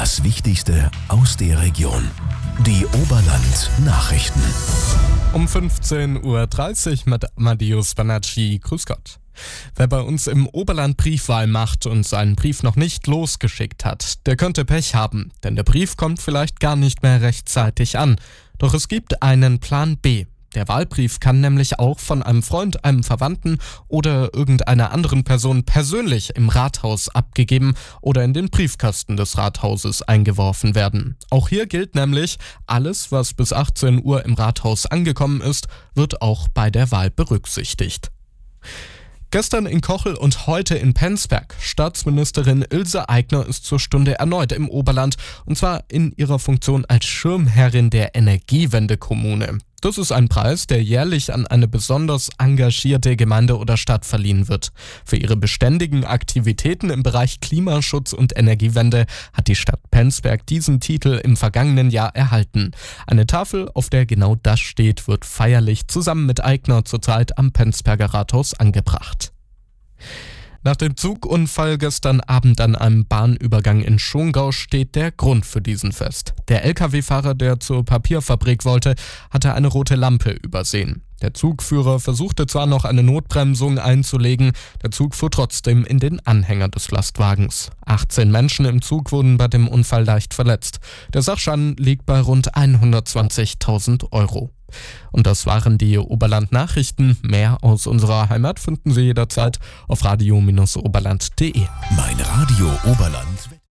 Das Wichtigste aus der Region. Die Oberland Nachrichten. Um 15.30 Uhr mit Amadeus Banacci. Grüß Gott. Wer bei uns im Oberland Briefwahl macht und seinen Brief noch nicht losgeschickt hat, der könnte Pech haben, denn der Brief kommt vielleicht gar nicht mehr rechtzeitig an. Doch es gibt einen Plan B. Der Wahlbrief kann nämlich auch von einem Freund, einem Verwandten oder irgendeiner anderen Person persönlich im Rathaus abgegeben oder in den Briefkasten des Rathauses eingeworfen werden. Auch hier gilt nämlich, alles, was bis 18 Uhr im Rathaus angekommen ist, wird auch bei der Wahl berücksichtigt. Gestern in Kochel und heute in Penzberg. Staatsministerin Ilse Aigner ist zur Stunde erneut im Oberland und zwar in ihrer Funktion als Schirmherrin der Energiewendekommune. Das ist ein Preis, der jährlich an eine besonders engagierte Gemeinde oder Stadt verliehen wird. Für ihre beständigen Aktivitäten im Bereich Klimaschutz und Energiewende hat die Stadt Penzberg diesen Titel im vergangenen Jahr erhalten. Eine Tafel, auf der genau das steht, wird feierlich zusammen mit Eigner zurzeit am Penzberger Rathaus angebracht. Nach dem Zugunfall gestern Abend an einem Bahnübergang in Schongau steht der Grund für diesen Fest. Der Lkw-Fahrer, der zur Papierfabrik wollte, hatte eine rote Lampe übersehen. Der Zugführer versuchte zwar noch eine Notbremsung einzulegen, der Zug fuhr trotzdem in den Anhänger des Lastwagens. 18 Menschen im Zug wurden bei dem Unfall leicht verletzt. Der Sachschaden liegt bei rund 120.000 Euro. Und das waren die Oberland Nachrichten. Mehr aus unserer Heimat finden Sie jederzeit auf radio-oberland.de. Mein Radio Oberland.